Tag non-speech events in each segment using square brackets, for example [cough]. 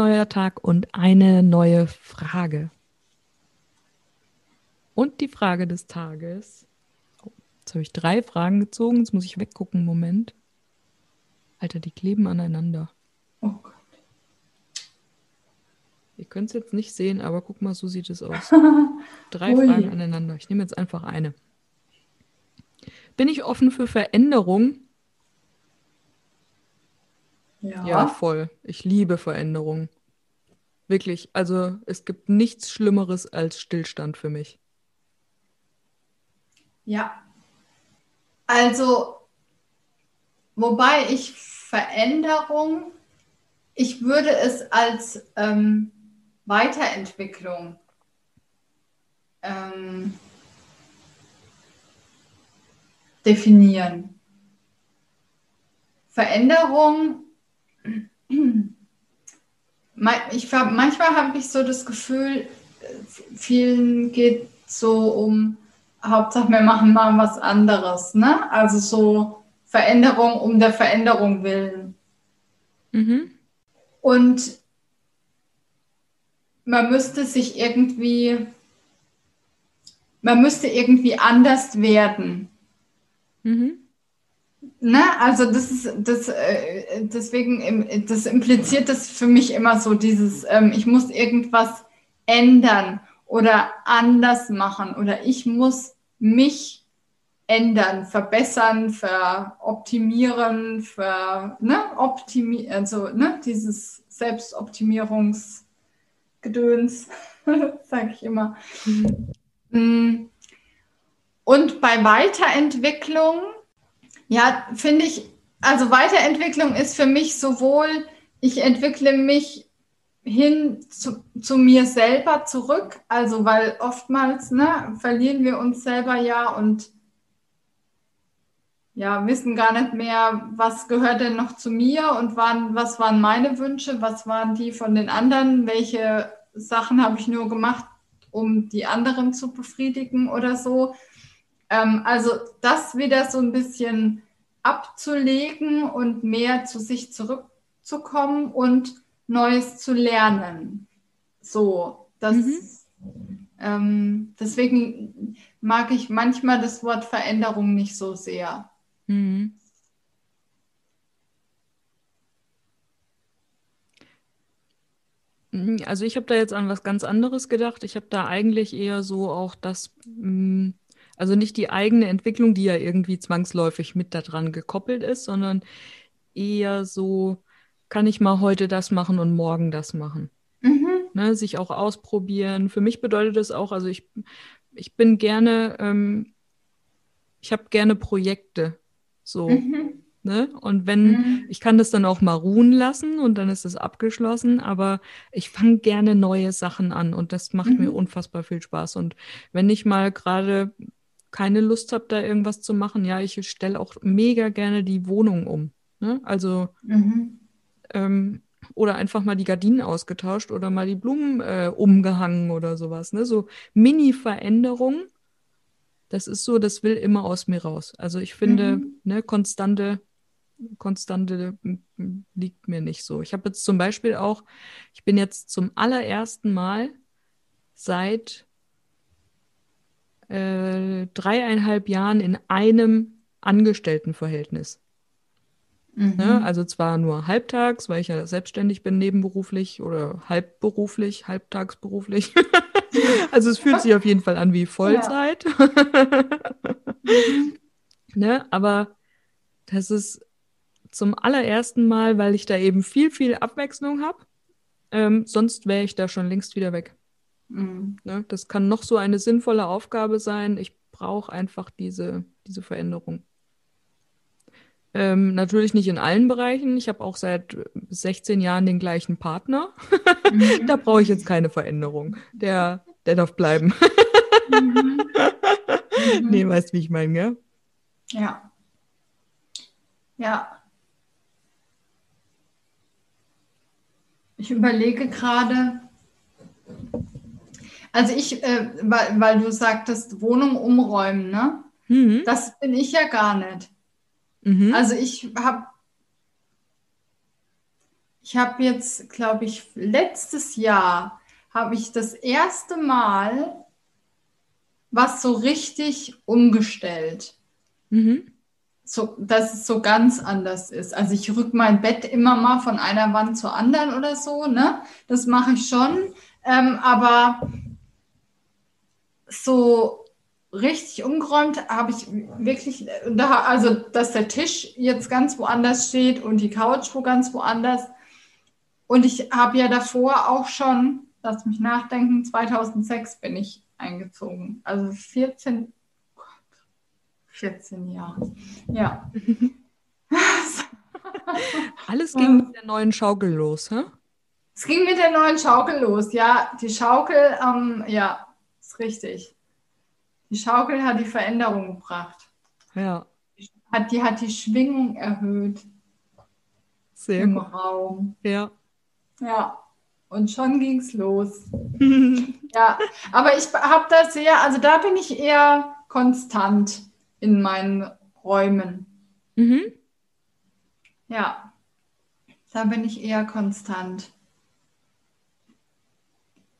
neuer Tag und eine neue Frage. Und die Frage des Tages. Oh, jetzt habe ich drei Fragen gezogen. Jetzt muss ich weggucken. Moment. Alter, die kleben aneinander. Oh Gott. Ihr könnt es jetzt nicht sehen, aber guck mal, so sieht es aus. [laughs] Drei Ui. Fragen aneinander. Ich nehme jetzt einfach eine. Bin ich offen für Veränderung? Ja. ja, voll. Ich liebe Veränderungen. Wirklich, also es gibt nichts Schlimmeres als Stillstand für mich. Ja. Also, wobei ich Veränderung, ich würde es als ähm, Weiterentwicklung ähm, definieren. Veränderung ich, manchmal habe ich so das Gefühl, vielen geht so um, Hauptsache wir machen mal was anderes, ne? Also so Veränderung um der Veränderung willen. Mhm. Und man müsste sich irgendwie, man müsste irgendwie anders werden. Mhm. Ne? Also das ist das äh, deswegen das impliziert das für mich immer so dieses ähm, ich muss irgendwas ändern oder anders machen oder ich muss mich ändern, verbessern, veroptimieren, ver ne optimi also ne dieses Selbstoptimierungsgedöns [laughs] sage ich immer. Mhm. Mm. Und bei Weiterentwicklung ja, finde ich, also Weiterentwicklung ist für mich sowohl, ich entwickle mich hin zu, zu, mir selber zurück, also weil oftmals ne, verlieren wir uns selber ja und ja, wissen gar nicht mehr, was gehört denn noch zu mir und waren, was waren meine Wünsche, was waren die von den anderen, welche Sachen habe ich nur gemacht, um die anderen zu befriedigen oder so. Ähm, also das wieder so ein bisschen abzulegen und mehr zu sich zurückzukommen und Neues zu lernen. So, das, mhm. ähm, deswegen mag ich manchmal das Wort Veränderung nicht so sehr. Mhm. Also ich habe da jetzt an was ganz anderes gedacht. Ich habe da eigentlich eher so auch das, mm, also nicht die eigene Entwicklung, die ja irgendwie zwangsläufig mit daran gekoppelt ist, sondern eher so, kann ich mal heute das machen und morgen das machen. Mhm. Ne, sich auch ausprobieren. Für mich bedeutet das auch, also ich, ich bin gerne, ähm, ich habe gerne Projekte. So. Mhm. Ne? Und wenn, mhm. ich kann das dann auch mal ruhen lassen und dann ist es abgeschlossen, aber ich fange gerne neue Sachen an und das macht mir mhm. unfassbar viel Spaß. Und wenn ich mal gerade keine Lust habe, da irgendwas zu machen, ja, ich stelle auch mega gerne die Wohnung um. Ne? Also mhm. ähm, oder einfach mal die Gardinen ausgetauscht oder mal die Blumen äh, umgehangen oder sowas. Ne? So Mini-Veränderungen. Das ist so, das will immer aus mir raus. Also ich finde, mhm. ne, konstante, konstante liegt mir nicht so. Ich habe jetzt zum Beispiel auch, ich bin jetzt zum allerersten Mal seit äh, dreieinhalb Jahren in einem Angestelltenverhältnis. Mhm. Ne? Also zwar nur halbtags, weil ich ja selbstständig bin, nebenberuflich oder halbberuflich, halbtagsberuflich. [laughs] also es fühlt sich auf jeden Fall an wie Vollzeit. Ja. [laughs] ne? Aber das ist zum allerersten Mal, weil ich da eben viel, viel Abwechslung habe. Ähm, sonst wäre ich da schon längst wieder weg. Mhm. Ne? Das kann noch so eine sinnvolle Aufgabe sein. Ich brauche einfach diese, diese Veränderung. Ähm, natürlich nicht in allen Bereichen. Ich habe auch seit 16 Jahren den gleichen Partner. Mhm. [laughs] da brauche ich jetzt keine Veränderung. Der, der darf bleiben. [laughs] mhm. Nee, weißt du, wie ich meine, gell? Ja. Ja. Ich überlege gerade, also ich, äh, weil, weil du sagtest, Wohnung umräumen, ne? Mhm. Das bin ich ja gar nicht. Mhm. Also ich habe ich habe jetzt, glaube ich, letztes Jahr habe ich das erste Mal was so richtig umgestellt. Mhm. So, dass es so ganz anders ist. Also ich rück mein Bett immer mal von einer Wand zur anderen oder so, ne? Das mache ich schon. Ähm, aber so richtig umgeräumt habe ich wirklich, also dass der Tisch jetzt ganz woanders steht und die Couch wo ganz woanders. Und ich habe ja davor auch schon, lass mich nachdenken, 2006 bin ich eingezogen. Also 14, 14 Jahre. Ja. [laughs] Alles ging mit der neuen Schaukel los, hä? Es ging mit der neuen Schaukel los, ja. Die Schaukel, ähm, ja, richtig. Die Schaukel hat die Veränderung gebracht. Ja. Hat, die hat die Schwingung erhöht. Sehr im gut. Raum. Ja. Ja. Und schon ging es los. [laughs] ja, aber ich habe da sehr, also da bin ich eher konstant in meinen Räumen. Mhm. Ja, da bin ich eher konstant.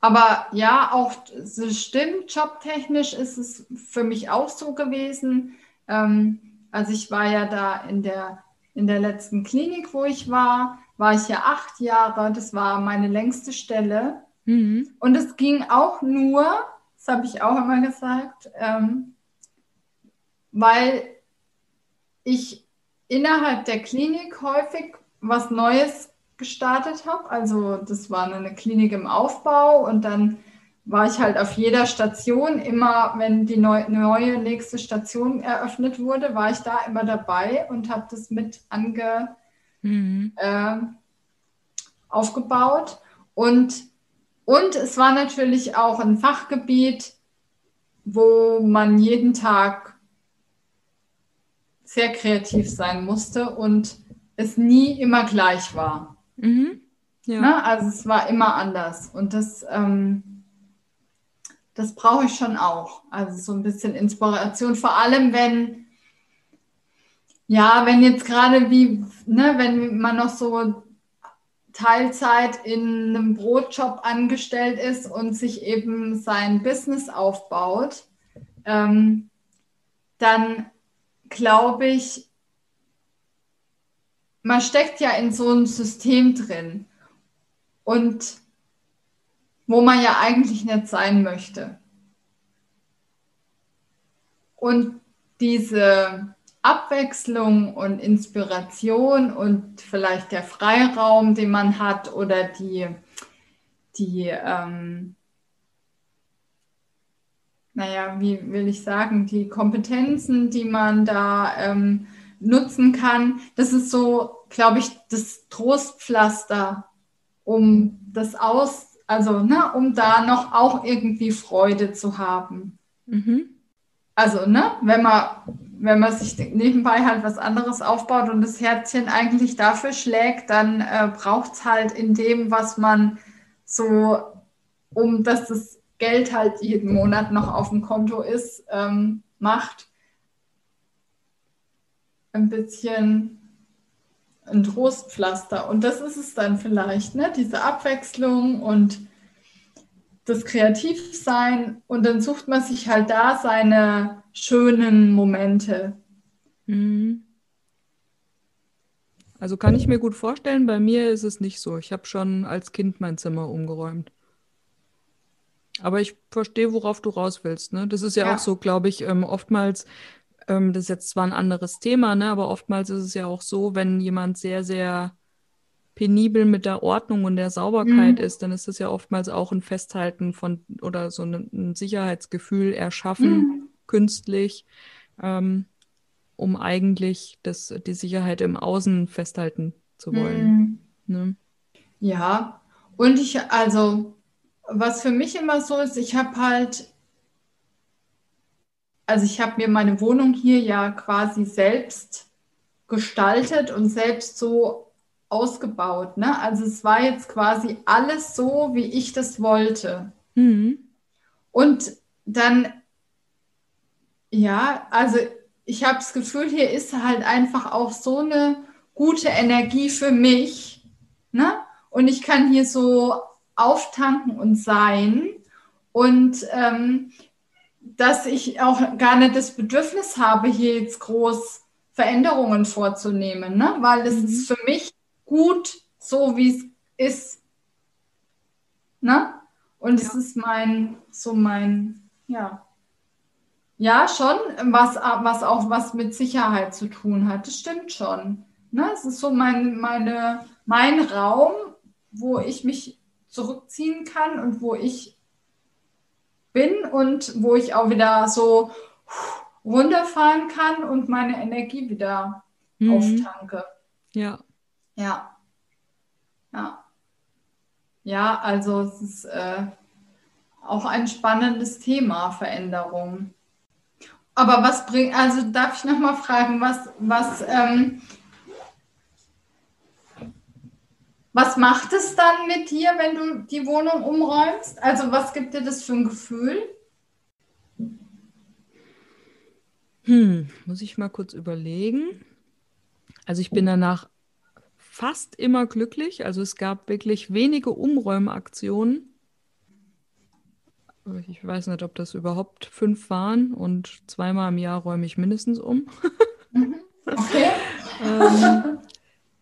Aber ja, auch es stimmt, jobtechnisch ist es für mich auch so gewesen. Ähm, also ich war ja da in der, in der letzten Klinik, wo ich war, war ich ja acht Jahre. Das war meine längste Stelle. Mhm. Und es ging auch nur, das habe ich auch immer gesagt, ähm, weil ich innerhalb der Klinik häufig was Neues gestartet habe. Also das war eine Klinik im Aufbau und dann war ich halt auf jeder Station immer, wenn die neu, neue nächste Station eröffnet wurde, war ich da immer dabei und habe das mit ange, mhm. äh, aufgebaut. Und, und es war natürlich auch ein Fachgebiet, wo man jeden Tag sehr kreativ sein musste und es nie immer gleich war. Mhm. Ja. Ne? Also es war immer anders. Und das, ähm, das brauche ich schon auch. Also so ein bisschen Inspiration, vor allem wenn, ja, wenn jetzt gerade wie, ne, wenn man noch so Teilzeit in einem Brotjob angestellt ist und sich eben sein Business aufbaut, ähm, dann glaube ich, man steckt ja in so einem System drin und wo man ja eigentlich nicht sein möchte. Und diese Abwechslung und Inspiration und vielleicht der Freiraum, den man hat oder die, die ähm, naja, wie will ich sagen, die Kompetenzen, die man da ähm, nutzen kann, das ist so glaube ich, das Trostpflaster, um das aus, also ne, um da noch auch irgendwie Freude zu haben. Mhm. Also, ne, wenn man, wenn man sich nebenbei halt was anderes aufbaut und das Herzchen eigentlich dafür schlägt, dann äh, braucht es halt in dem, was man so, um dass das Geld halt jeden Monat noch auf dem Konto ist, ähm, macht, ein bisschen ein Trostpflaster. Und das ist es dann vielleicht, ne? diese Abwechslung und das Kreativsein. Und dann sucht man sich halt da seine schönen Momente. Mhm. Also kann ich mir gut vorstellen, bei mir ist es nicht so. Ich habe schon als Kind mein Zimmer umgeräumt. Aber ich verstehe, worauf du raus willst. Ne? Das ist ja, Ja. auch so, glaube ich, ähm, oftmals, ähm, das ist jetzt zwar ein anderes Thema, ne, aber oftmals ist es ja auch so, wenn jemand sehr, sehr penibel mit der Ordnung und der Sauberkeit Mhm. ist, dann ist das ja oftmals auch ein Festhalten von oder so ein, ein Sicherheitsgefühl erschaffen, Mhm. künstlich, ähm, um eigentlich das, die Sicherheit im Außen festhalten zu wollen. Mhm. Ne? Ja, und ich, also, was für mich immer so ist, ich habe halt, also ich habe mir meine Wohnung hier ja quasi selbst gestaltet und selbst so ausgebaut, ne? Also es war jetzt quasi alles so, wie ich das wollte. Mhm. Und dann, ja, also ich habe das Gefühl, hier ist halt einfach auch so eine gute Energie für mich, ne? Und ich kann hier so auftanken und sein und ähm, dass ich auch gar nicht das Bedürfnis habe, hier jetzt groß Veränderungen vorzunehmen, ne? Weil es Mhm. ist für mich gut, so wie es ist, ne? Und es Ja. ist mein, so mein, ja. Ja, schon, was, was auch was mit Sicherheit zu tun hat. Das stimmt schon. Ne? Es ist so mein, meine, mein Raum, wo ich mich zurückziehen kann und wo ich bin und wo ich auch wieder so runterfahren kann und meine Energie wieder Mhm. auftanke. Ja. Ja. Ja. Ja, also es ist äh, auch ein spannendes Thema, Veränderung. Aber was bringt, also darf ich nochmal fragen, was, was, ähm, was macht es dann mit dir, wenn du die Wohnung umräumst? Also was gibt dir das für ein Gefühl? Hm, muss ich mal kurz überlegen. Also ich bin danach fast immer glücklich. Also es gab wirklich wenige Umräumaktionen. Ich weiß nicht, ob das überhaupt fünf waren und zweimal im Jahr räume ich mindestens um. Okay. [laughs] ähm,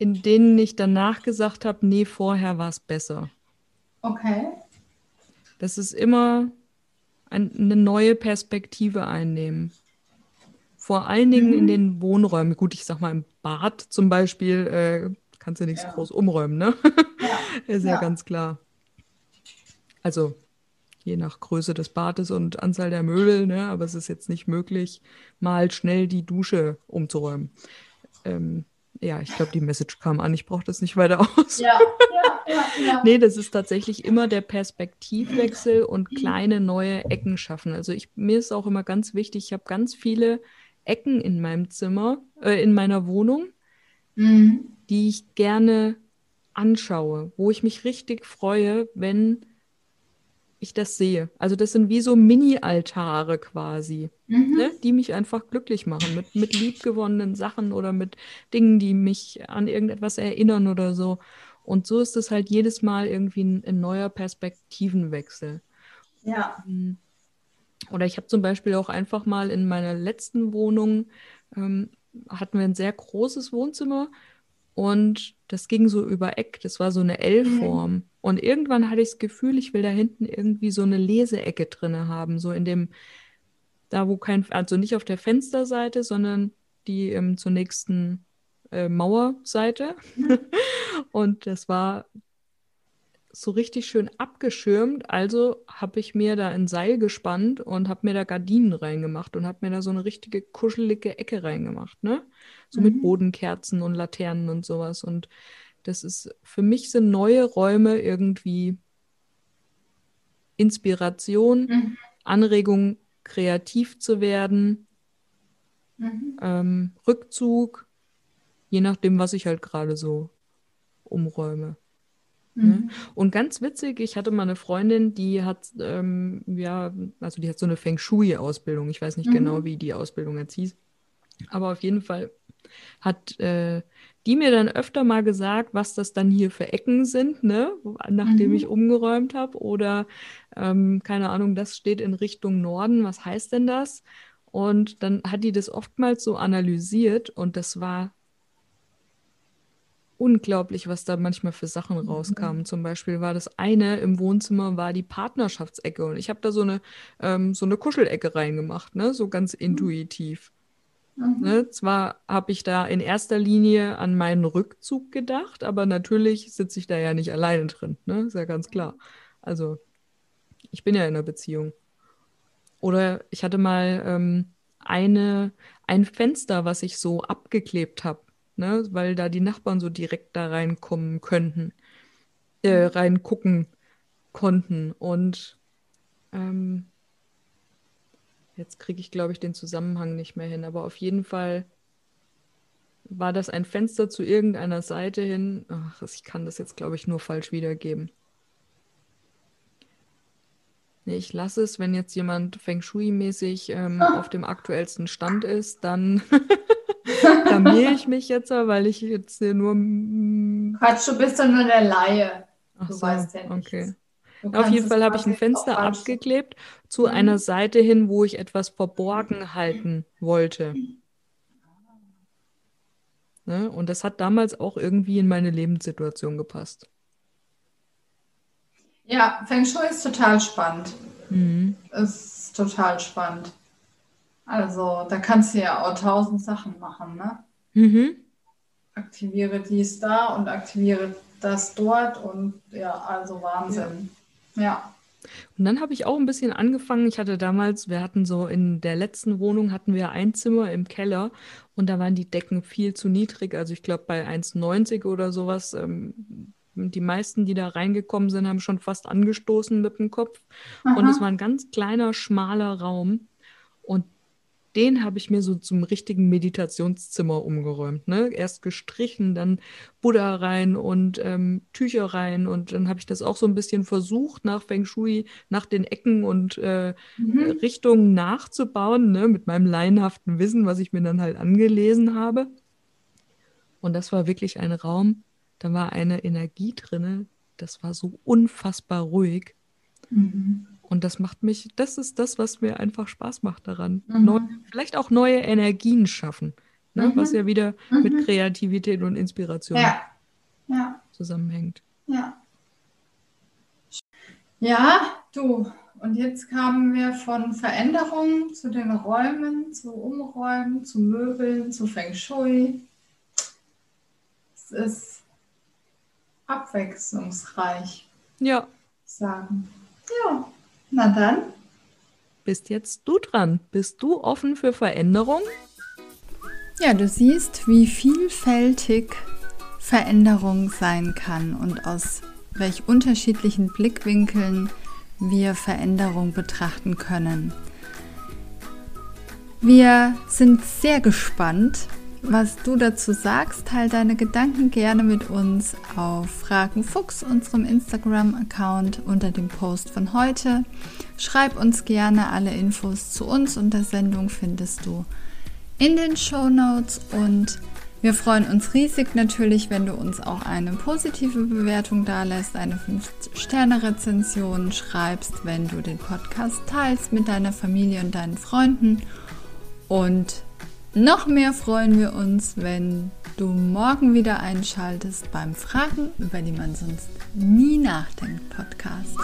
in denen ich danach gesagt habe, nee, vorher war es besser. Okay. Das ist immer ein, eine neue Perspektive einnehmen. Vor allen Dingen in Mhm. den Wohnräumen. Gut, ich sag mal, im Bad zum Beispiel äh, kannst du nichts Ja. groß umräumen, ne? Ja. [laughs] Ist ja Ja. ganz klar. Also je nach Größe des Bades und Anzahl der Möbel, ne? Aber es ist jetzt nicht möglich, mal schnell die Dusche umzuräumen. Ähm, ja, ich glaube, die Message kam an. Ich brauche das nicht weiter aus. Ja, ja, ja, ja. [laughs] Nee, das ist tatsächlich immer der Perspektivwechsel und kleine neue Ecken schaffen. Also ich, mir ist auch immer ganz wichtig, ich habe ganz viele Ecken in meinem Zimmer, äh, in meiner Wohnung, Mhm. die ich gerne anschaue, wo ich mich richtig freue, wenn ich das sehe. Also das sind wie so Mini-Altare quasi, Mhm. ne, die mich einfach glücklich machen mit, mit liebgewonnenen Sachen oder mit Dingen, die mich an irgendetwas erinnern oder so. Und so ist es halt jedes Mal irgendwie ein, ein neuer Perspektivenwechsel. Ja. Mhm. Oder ich habe zum Beispiel auch einfach mal in meiner letzten Wohnung, ähm, hatten wir ein sehr großes Wohnzimmer und das ging so über Eck. Das war so eine L-Form. Und irgendwann hatte ich das Gefühl, ich will da hinten irgendwie so eine Leseecke drinne haben. So in dem, da wo kein, also nicht auf der Fensterseite, sondern die ähm, zur nächsten äh, Mauerseite. [laughs] Und das war so richtig schön abgeschirmt. Also habe ich mir da ein Seil gespannt und habe mir da Gardinen reingemacht und habe mir da so eine richtige kuschelige Ecke reingemacht, ne? So mit Mhm. Bodenkerzen und Laternen und sowas. Und das ist, für mich sind neue Räume irgendwie Inspiration, Mhm. Anregung, kreativ zu werden, Mhm. ähm, Rückzug, je nachdem, was ich halt gerade so umräume. Ne? Mhm. Und ganz witzig, ich hatte mal eine Freundin, die hat, ähm, ja, also die hat so eine Feng Shui-Ausbildung. Ich weiß nicht Mhm. genau, wie die Ausbildung jetzt hieß. Aber auf jeden Fall hat äh, die mir dann öfter mal gesagt, was das dann hier für Ecken sind, ne? Nachdem Mhm. ich umgeräumt habe. Oder, ähm, keine Ahnung, das steht in Richtung Norden. Was heißt denn das? Und dann hat die das oftmals so analysiert und das war unglaublich, was da manchmal für Sachen Mhm. rauskamen. Zum Beispiel war das eine im Wohnzimmer, war die Partnerschaftsecke. Und ich habe da so eine, ähm, so eine Kuschelecke reingemacht, ne? So ganz intuitiv. Mhm. Ne? Zwar habe ich da in erster Linie an meinen Rückzug gedacht, aber natürlich sitze ich da ja nicht alleine drin, ne? Ist ja ganz klar. Also, ich bin ja in einer Beziehung. Oder ich hatte mal ähm, eine, ein Fenster, was ich so abgeklebt habe, ne? Weil da die Nachbarn so direkt da reinkommen könnten, äh, reingucken konnten. Und ähm, jetzt kriege ich, glaube ich, den Zusammenhang nicht mehr hin. Aber auf jeden Fall war das ein Fenster zu irgendeiner Seite hin. Ach, ich kann das jetzt, glaube ich, nur falsch wiedergeben. Nee, ich lasse es, wenn jetzt jemand Feng Shui-mäßig ähm, auf dem aktuellsten Stand ist, dann [laughs] blamier ich mich jetzt, weil ich jetzt hier nur. Quatsch, du bist doch nur der Laie. Ach Du so, weißt ja nichts. okay. Auf jeden Fall habe ich ein Fenster abgeklebt zu Mhm. einer Seite hin, wo ich etwas verborgen halten wollte. Ne? Und das hat damals auch irgendwie in meine Lebenssituation gepasst. Ja, Feng Shui ist total spannend. Mhm. Ist total spannend. Also, da kannst du ja auch tausend Sachen machen, ne? Mhm. Aktiviere dies da und aktiviere das dort und ja, also Wahnsinn. Ja. Und dann habe ich auch ein bisschen angefangen. Ich hatte damals, wir hatten so in der letzten Wohnung hatten wir ein Zimmer im Keller und da waren die Decken viel zu niedrig. Also ich glaube bei 1,90 oder sowas. Ähm, die meisten, die da reingekommen sind, haben schon fast angestoßen mit dem Kopf. Und es Aha. war ein ganz kleiner, schmaler Raum. Den habe ich mir so zum richtigen Meditationszimmer umgeräumt. Ne? Erst gestrichen, dann Buddha rein und ähm, Tücher rein. Und dann habe ich das auch so ein bisschen versucht, nach Feng Shui, nach den Ecken und äh, Mhm. Richtungen nachzubauen, ne? Mit meinem laienhaften Wissen, was ich mir dann halt angelesen habe. Und das war wirklich ein Raum, da war eine Energie drinne, das war so unfassbar ruhig. Mhm. Und das macht mich, das ist das, was mir einfach Spaß macht daran. Mhm. Neu, vielleicht auch neue Energien schaffen, ne? Mhm. Was ja wieder Mhm. mit Kreativität und Inspiration Ja. Ja. zusammenhängt. Ja. Ja, du. Und jetzt kamen wir von Veränderungen zu den Räumen, zu Umräumen, zu Möbeln, zu Feng Shui. Es ist abwechslungsreich, Ja, sagen. Ja, na dann. bist jetzt du dran. Bist du offen für Veränderung? Ja, du siehst, wie vielfältig Veränderung sein kann und aus welch unterschiedlichen Blickwinkeln wir Veränderung betrachten können. Wir sind sehr gespannt, was du dazu sagst. Teil deine Gedanken gerne mit uns auf Fragen Fuchs, unserem Instagram-Account unter dem Post von heute. Schreib uns gerne alle Infos zu uns und der Sendung findest du in den Show Notes und wir freuen uns riesig natürlich, wenn du uns auch eine positive Bewertung dalässt, eine 5-Sterne-Rezension schreibst, wenn du den Podcast teilst mit deiner Familie und deinen Freunden. Und noch mehr freuen wir uns, wenn du morgen wieder einschaltest beim Fragen, über die man sonst nie nachdenkt Podcast.